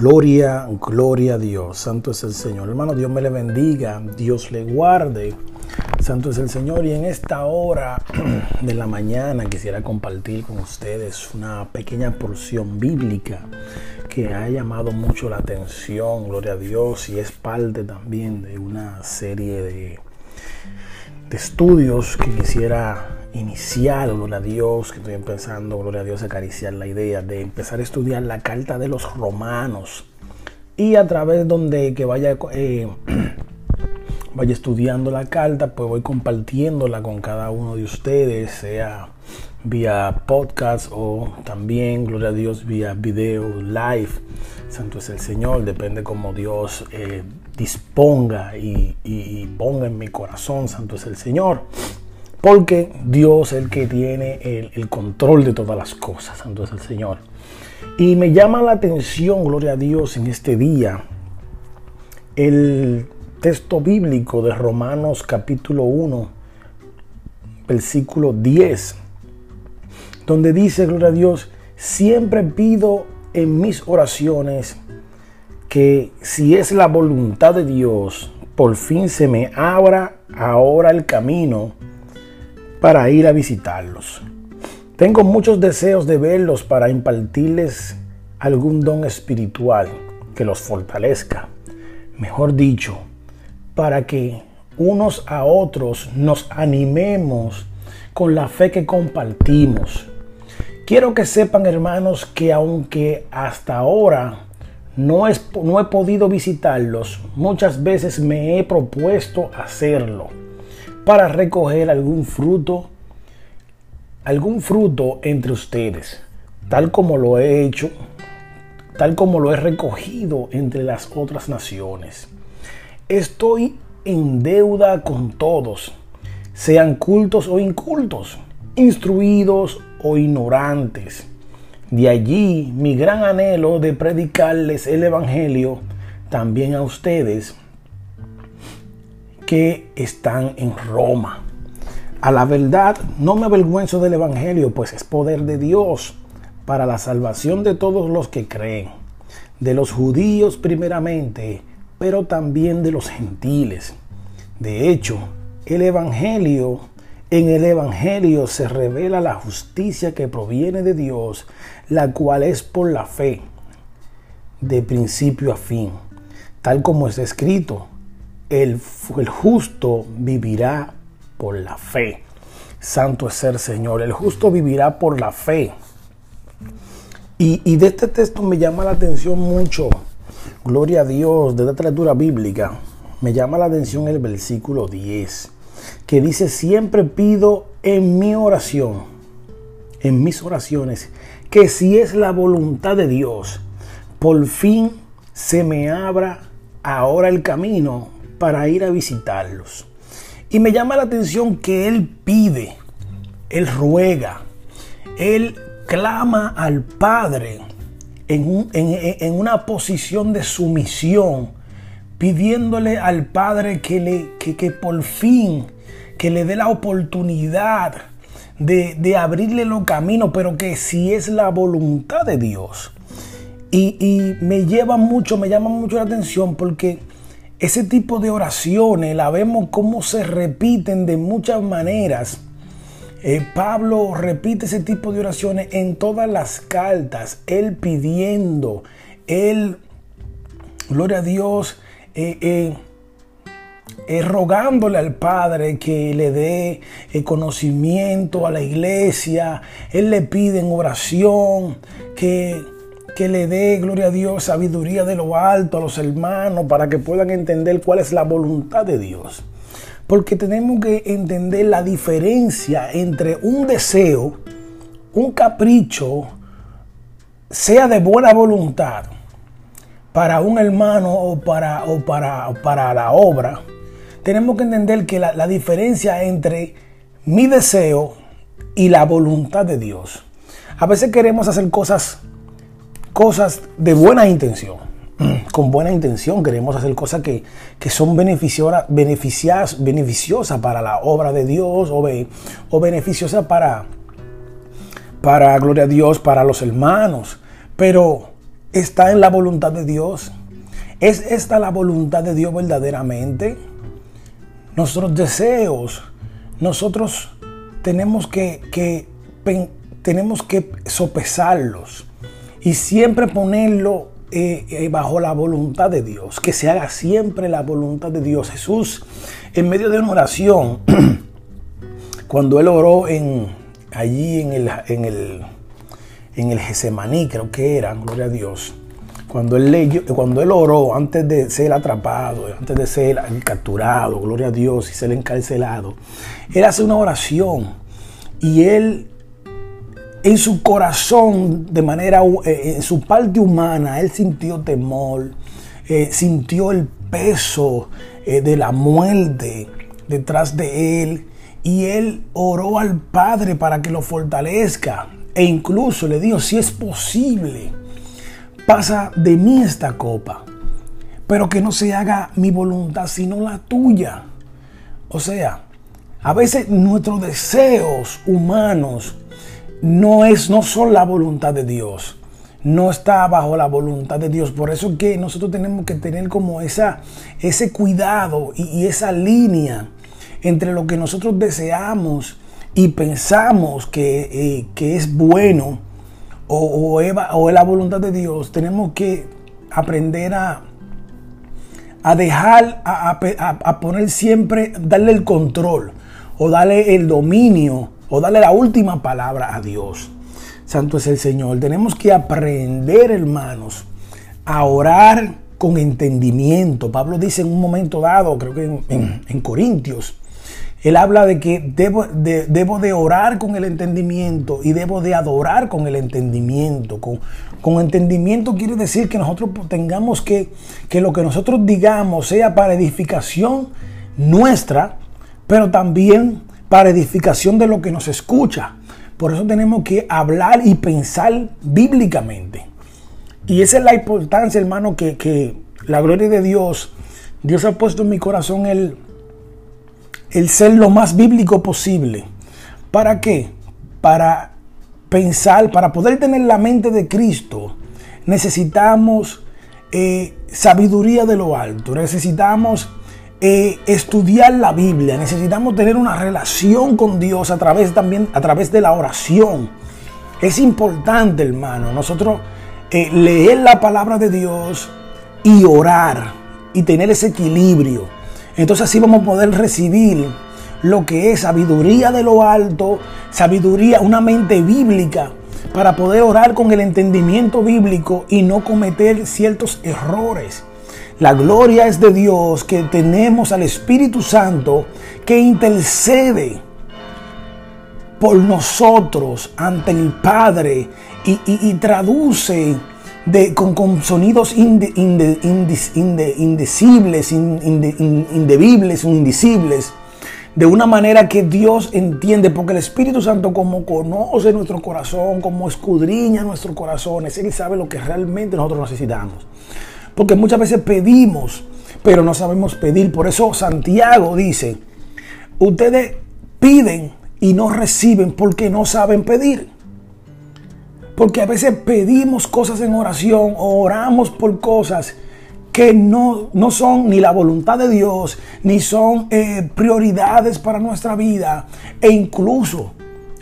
Gloria, gloria a Dios. Santo es el Señor. Hermano, Dios me le bendiga. Dios le guarde. Santo es el Señor. Y en esta hora de la mañana quisiera compartir con ustedes una pequeña porción bíblica que ha llamado mucho la atención. Gloria a Dios. Y es parte también de una serie de, de estudios que quisiera inicial, gloria a Dios, que estoy empezando, gloria a Dios, acariciar la idea de empezar a estudiar la carta de los romanos y a través donde que vaya, eh, vaya estudiando la carta, pues voy compartiéndola con cada uno de ustedes, sea vía podcast o también, gloria a Dios, vía video live. Santo es el Señor, depende como Dios eh, disponga y, y ponga en mi corazón, Santo es el Señor. Porque Dios es el que tiene el, control de todas las cosas. Santo es el Señor. Y me llama la atención, gloria a Dios, en este día, el texto bíblico de Romanos capítulo 1, versículo 10, donde dice, gloria a Dios, siempre pido en mis oraciones que si es la voluntad de Dios, por fin se me abra ahora el camino para ir a visitarlos. Tengo muchos deseos de verlos para impartirles algún don espiritual que los fortalezca. Mejor dicho, para que unos a otros nos animemos con la fe que compartimos. Quiero que sepan, hermanos, que aunque hasta ahora no, no he podido visitarlos, muchas veces me he propuesto hacerlo para recoger algún fruto, algún fruto entre ustedes, tal como lo he hecho, tal como lo he recogido entre las otras naciones. Estoy en deuda con todos, sean cultos o incultos, instruidos o ignorantes. De allí mi gran anhelo de predicarles el Evangelio también a ustedes que están en Roma. A la verdad, no me avergüenzo del Evangelio, pues es poder de Dios para la salvación de todos los que creen, de los judíos primeramente, pero también de los gentiles. De hecho, el Evangelio, en el Evangelio se revela la justicia que proviene de Dios, la cual es por la fe, de principio a fin, tal como es escrito el, justo vivirá por la fe. Santo es ser Señor. El justo vivirá por la fe. Y, de este texto me llama la atención mucho, gloria a Dios, de esta lectura bíblica, me llama la atención el versículo 10, que dice, siempre pido en mi oración, en mis oraciones, que si es la voluntad de Dios, por fin se me abra ahora el camino para ir a visitarlos. Y me llama la atención que Él pide, Él ruega, Él clama al Padre en, una posición de sumisión, pidiéndole al Padre que, le, que, por fin, que le dé la oportunidad de, de, abrirle los caminos, pero que si es la voluntad de Dios. Y, y me lleva mucho, me llama mucho la atención porque ese tipo de oraciones la vemos como se repiten de muchas maneras. Eh, Pablo repite ese tipo de oraciones en todas las cartas, él pidiendo, él, gloria a Dios, eh, eh, rogándole al Padre que le dé conocimiento a la iglesia, él le pide en oración que que le dé, gloria a Dios, sabiduría de lo alto a los hermanos para que puedan entender cuál es la voluntad de Dios. Porque tenemos que entender la diferencia entre un deseo, un capricho, sea de buena voluntad para un hermano o para, o para, para la obra. Tenemos que entender que la, la diferencia entre mi deseo y la voluntad de Dios. A veces queremos hacer cosas cosas de buena intención. Con buena intención queremos hacer cosas que, son beneficiosas, beneficiosas para la obra de Dios o, o beneficiosas para, para, gloria a Dios, para los hermanos. Pero está en la voluntad de Dios? ¿Es esta la voluntad de Dios verdaderamente? Nuestros deseos, nosotros tenemos que, que tenemos que sopesarlos y siempre ponerlo eh, eh, bajo la voluntad de Dios, que se haga siempre la voluntad de Dios. Jesús, en medio de una oración, cuando él oró en, allí en el, en el, en el creo que era, gloria a Dios, cuando él, leyó, cuando él oró antes de ser atrapado, antes de ser capturado, gloria a Dios, y ser encarcelado, él hace una oración y él en su corazón, de manera, eh, en su parte humana, él sintió temor, eh, sintió el peso eh, de la muerte detrás de él y él oró al Padre para que lo fortalezca e incluso le dijo, si es posible, pasa de mí esta copa, pero que no se haga mi voluntad sino la tuya. O sea, a veces nuestros deseos humanos no, es, no son la voluntad de Dios. No está bajo la voluntad de Dios. Por eso que nosotros tenemos que tener como esa, ese cuidado y, esa línea entre lo que nosotros deseamos y pensamos que, eh, es bueno o, es, la voluntad de Dios. Tenemos que aprender a, a dejar, a, a, poner siempre, darle el control o darle el dominio o darle la última palabra a Dios. Santo es el Señor. Tenemos que aprender, hermanos, a orar con entendimiento. Pablo dice en un momento dado, creo que en, Corintios, él habla de que debo de, debo de, orar con el entendimiento y debo de adorar con el entendimiento. Con, con entendimiento quiere decir que nosotros tengamos que, que lo que nosotros digamos sea para edificación nuestra, pero también para edificación de lo que nos escucha. Por eso tenemos que hablar y pensar bíblicamente. Y esa es la importancia, hermano, que, la gloria de Dios, Dios ha puesto en mi corazón el, el ser lo más bíblico posible. ¿Para qué? Para pensar, para poder tener la mente de Cristo, necesitamos eh, sabiduría de lo alto, necesitamos eh, estudiar la Biblia, necesitamos tener una relación con Dios a través también a través de la oración. Es importante, hermano, nosotros eh, leer la palabra de Dios y orar y tener ese equilibrio. Entonces así vamos a poder recibir lo que es sabiduría de lo alto, sabiduría, una mente bíblica para poder orar con el entendimiento bíblico y no cometer ciertos errores. La gloria es de Dios que tenemos al Espíritu Santo que intercede por nosotros ante el Padre y, traduce de, con, sonidos indecibles, indebibles, indecibles, de una manera que Dios entiende, porque el Espíritu Santo como conoce nuestro corazón, como escudriña nuestros corazones, Él sabe lo que realmente nosotros necesitamos. Porque muchas veces pedimos, pero no sabemos pedir. Por eso Santiago dice, ustedes piden y no reciben porque no saben pedir. Porque a veces pedimos cosas en oración o oramos por cosas que no, no son ni la voluntad de Dios, ni son eh, prioridades para nuestra vida. E incluso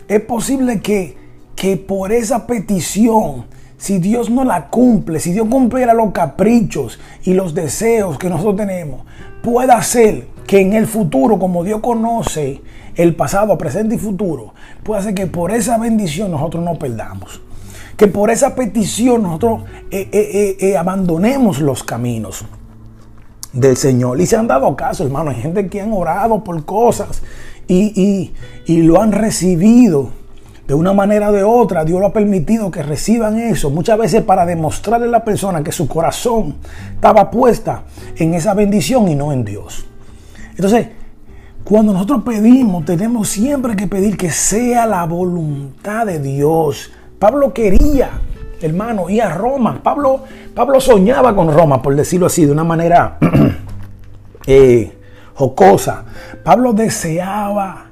es posible que, que por esa petición si Dios no la cumple, si Dios cumpliera los caprichos y los deseos que nosotros tenemos, pueda ser que en el futuro, como Dios conoce el pasado, presente y futuro, pueda ser que por esa bendición nosotros no perdamos. Que por esa petición nosotros eh, eh, eh, abandonemos los caminos del Señor. Y se han dado caso, hermano. Hay gente que han orado por cosas y, y lo han recibido de una manera o de otra, Dios lo ha permitido que reciban eso, muchas veces para demostrarle a la persona que su corazón estaba puesta en esa bendición y no en Dios. Entonces, cuando nosotros pedimos, tenemos siempre que pedir que sea la voluntad de Dios. Pablo quería, hermano, ir a Roma. Pablo, Pablo soñaba con Roma, por decirlo así, de una manera eh, jocosa. Pablo deseaba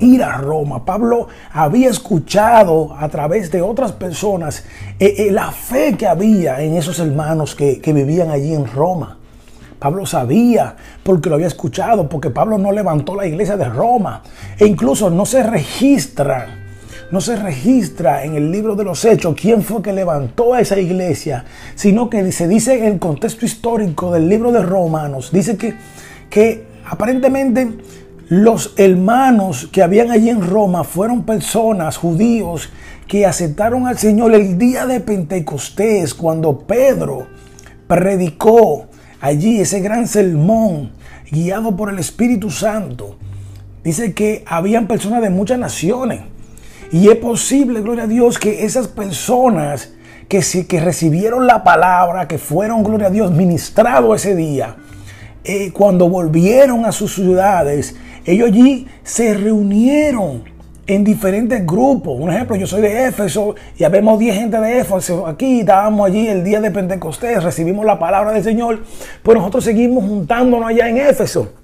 ir a Roma. Pablo había escuchado a través de otras personas eh, eh, la fe que había en esos hermanos que, vivían allí en Roma. Pablo sabía porque lo había escuchado, porque Pablo no levantó la iglesia de Roma. E incluso no se registra no se registra en el libro de los hechos quién fue que levantó a esa iglesia, sino que se dice en el contexto histórico del libro de Romanos, dice que, que aparentemente los hermanos que habían allí en Roma fueron personas, judíos, que aceptaron al Señor el día de Pentecostés, cuando Pedro predicó allí ese gran sermón guiado por el Espíritu Santo. Dice que habían personas de muchas naciones. Y es posible, gloria a Dios, que esas personas que, que recibieron la palabra, que fueron, gloria a Dios, ministrados ese día, eh, cuando volvieron a sus ciudades, ellos allí se reunieron en diferentes grupos. Un ejemplo, yo soy de Éfeso y habemos 10 gente de Éfeso aquí, estábamos allí el día de Pentecostés, recibimos la palabra del Señor, pues nosotros seguimos juntándonos allá en Éfeso.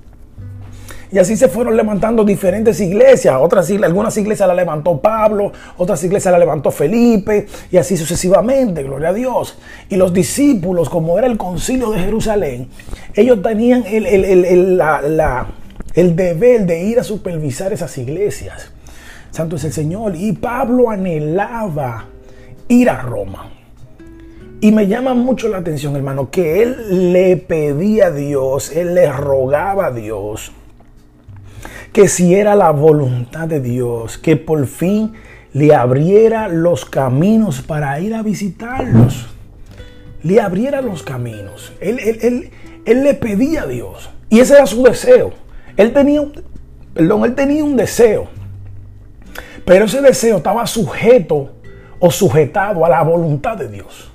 Y así se fueron levantando diferentes iglesias. Otras algunas iglesias la levantó Pablo, otras iglesias la levantó Felipe, y así sucesivamente, gloria a Dios. Y los discípulos, como era el concilio de Jerusalén, ellos tenían el, el deber de ir a supervisar esas iglesias. Santo es el Señor. Y Pablo anhelaba ir a Roma. Y me llama mucho la atención, hermano, que él le pedía a Dios, él le rogaba a Dios que si era la voluntad de Dios, que por fin le abriera los caminos para ir a visitarlos. Le abriera los caminos. Él, él, le pedía a Dios. Y ese era su deseo. Él tenía, perdón, él tenía un deseo. Pero ese deseo estaba sujeto o sujetado a la voluntad de Dios.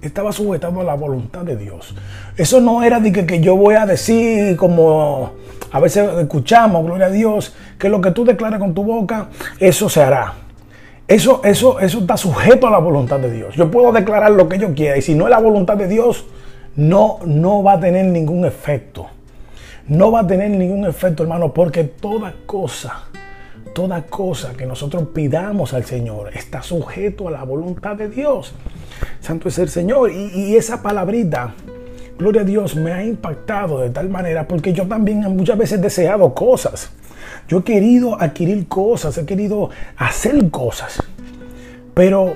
Estaba sujetado a la voluntad de Dios. Eso no era de que, yo voy a decir como a veces escuchamos, gloria a Dios, que lo que tú declaras con tu boca, eso se hará. Eso, eso, eso está sujeto a la voluntad de Dios. Yo puedo declarar lo que yo quiera y si no es la voluntad de Dios, no, no va a tener ningún efecto. No va a tener ningún efecto, hermano, porque toda cosa, toda cosa que nosotros pidamos al Señor está sujeto a la voluntad de Dios. Santo es el Señor. Y, esa palabrita gloria a Dios, me ha impactado de tal manera porque yo también muchas veces he deseado cosas. Yo he querido adquirir cosas, he querido hacer cosas. Pero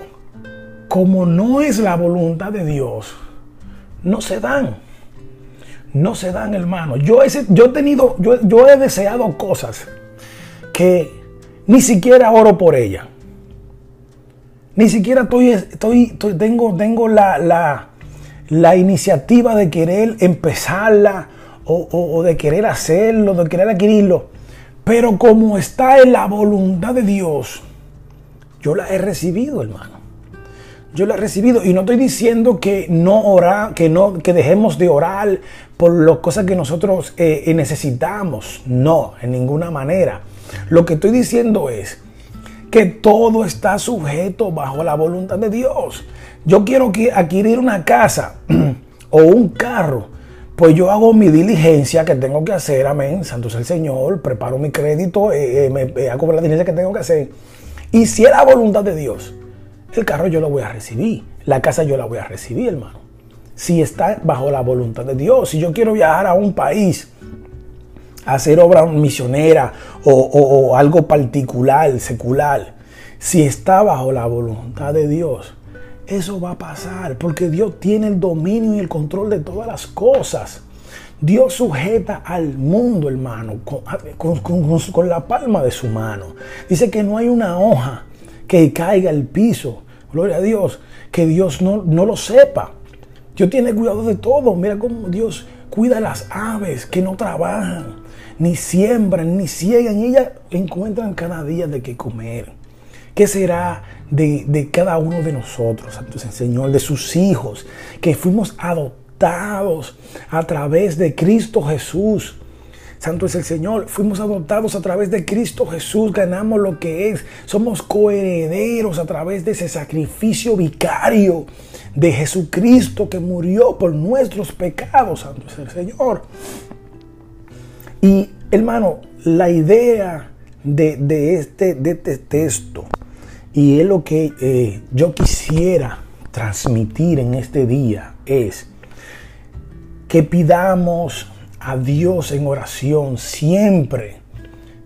como no es la voluntad de Dios, no se dan. No se dan, hermano. Yo he, yo he tenido, yo, yo he deseado cosas que ni siquiera oro por ellas. Ni siquiera estoy, estoy, tengo, tengo la, la, la iniciativa de querer empezarla o, de querer hacerlo, de querer adquirirlo. Pero como está en la voluntad de Dios, yo la he recibido, hermano. Yo la he recibido y no estoy diciendo que no orar, que no, que dejemos de orar por las cosas que nosotros eh, eh, necesitamos. No, en ninguna manera. Lo que estoy diciendo es que todo está sujeto bajo la voluntad de Dios yo quiero adquirir una casa o un carro, pues yo hago mi diligencia que tengo que hacer, amén, santo sea el Señor, preparo mi crédito, eh, eh, me, eh, hago la diligencia que tengo que hacer. Y si es la voluntad de Dios, el carro yo lo voy a recibir, la casa yo la voy a recibir, hermano. Si está bajo la voluntad de Dios, si yo quiero viajar a un país, hacer obra misionera o algo particular, secular, si está bajo la voluntad de Dios, eso va a pasar porque Dios tiene el dominio y el control de todas las cosas. Dios sujeta al mundo, hermano, con, la palma de su mano. Dice que no hay una hoja que caiga al piso. Gloria a Dios. Que Dios no, no lo sepa. Dios tiene cuidado de todo. Mira cómo Dios cuida las aves que no trabajan, ni siembran, ni ciegan. Y ellas encuentran cada día de qué comer. ¿Qué será de, cada uno de nosotros, entonces, Señor, de sus hijos, que fuimos adoptados a través de Cristo Jesús? Santo es el Señor. Fuimos adoptados a través de Cristo Jesús. Ganamos lo que es. Somos coherederos a través de ese sacrificio vicario de Jesucristo que murió por nuestros pecados. Santo es el Señor. Y hermano, la idea de, este, de este texto y es lo que eh, yo quisiera transmitir en este día es que pidamos a Dios en oración siempre,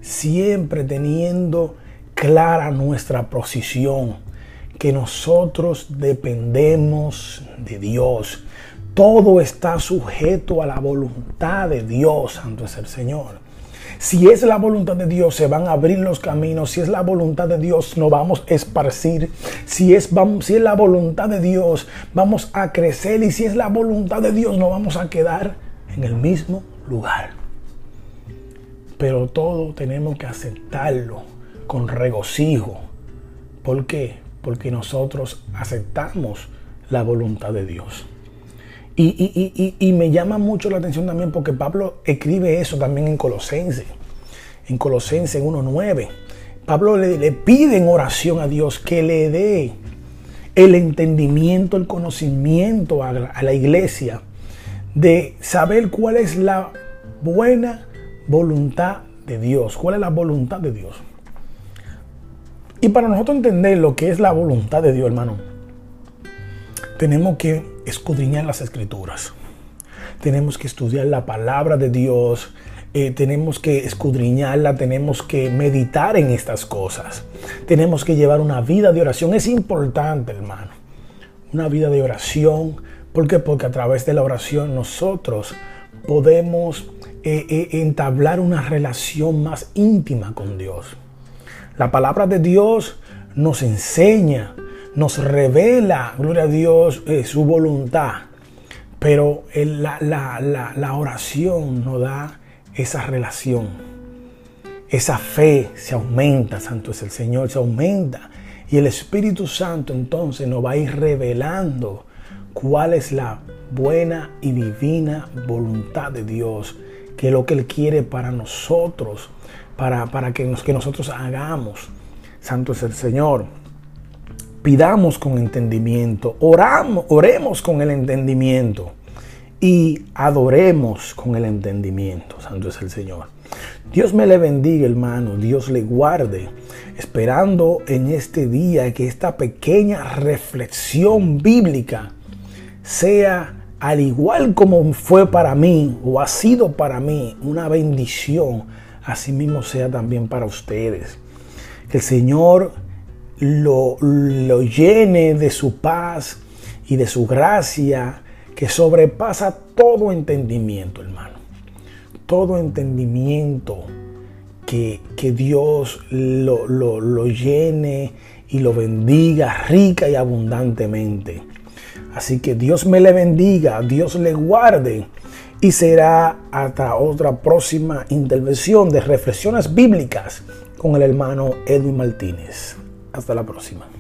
siempre teniendo clara nuestra posición, que nosotros dependemos de Dios. Todo está sujeto a la voluntad de Dios, Santo es el Señor. Si es la voluntad de Dios, se van a abrir los caminos. Si es la voluntad de Dios, nos vamos a esparcir. Si es, si es la voluntad de Dios, vamos a crecer. Y si es la voluntad de Dios, nos vamos a quedar en el mismo lugar. Pero todo tenemos que aceptarlo con regocijo. ¿Por qué? Porque nosotros aceptamos la voluntad de Dios. Y, me llama mucho la atención también porque Pablo escribe eso también en Colosense, en Colosense 1.9. Pablo le, pide en oración a Dios que le dé el entendimiento, el conocimiento a la iglesia de saber cuál es la buena voluntad de Dios, cuál es la voluntad de Dios. Y para nosotros entender lo que es la voluntad de Dios, hermano, tenemos que escudriñar las escrituras. Tenemos que estudiar la palabra de Dios. Eh, tenemos que escudriñarla, tenemos que meditar en estas cosas. Tenemos que llevar una vida de oración. Es importante, hermano. Una vida de oración. ¿Por qué? Porque a través de la oración nosotros podemos eh, eh, entablar una relación más íntima con Dios. La palabra de Dios nos enseña nos revela, gloria a Dios, eh, su voluntad. Pero la, la oración nos da esa relación. Esa fe se aumenta, Santo es el Señor, se aumenta. Y el Espíritu Santo entonces nos va a ir revelando cuál es la buena y divina voluntad de Dios, que es lo que Él quiere para nosotros, para, para que, nos, que nosotros hagamos. Santo es el Señor pidamos con entendimiento, oramos, oremos con el entendimiento y adoremos con el entendimiento. Santo es el Señor. Dios me le bendiga, hermano. Dios le guarde. Esperando en este día que esta pequeña reflexión bíblica sea al igual como fue para mí o ha sido para mí una bendición, así mismo sea también para ustedes. Que el Señor lo, llene de su paz y de su gracia que sobrepasa todo entendimiento, hermano. Todo entendimiento que, Dios lo, lo, llene y lo bendiga rica y abundantemente. Así que Dios me le bendiga, Dios le guarde y será hasta otra próxima intervención de reflexiones bíblicas con el hermano Edwin Martínez. Hasta la próxima.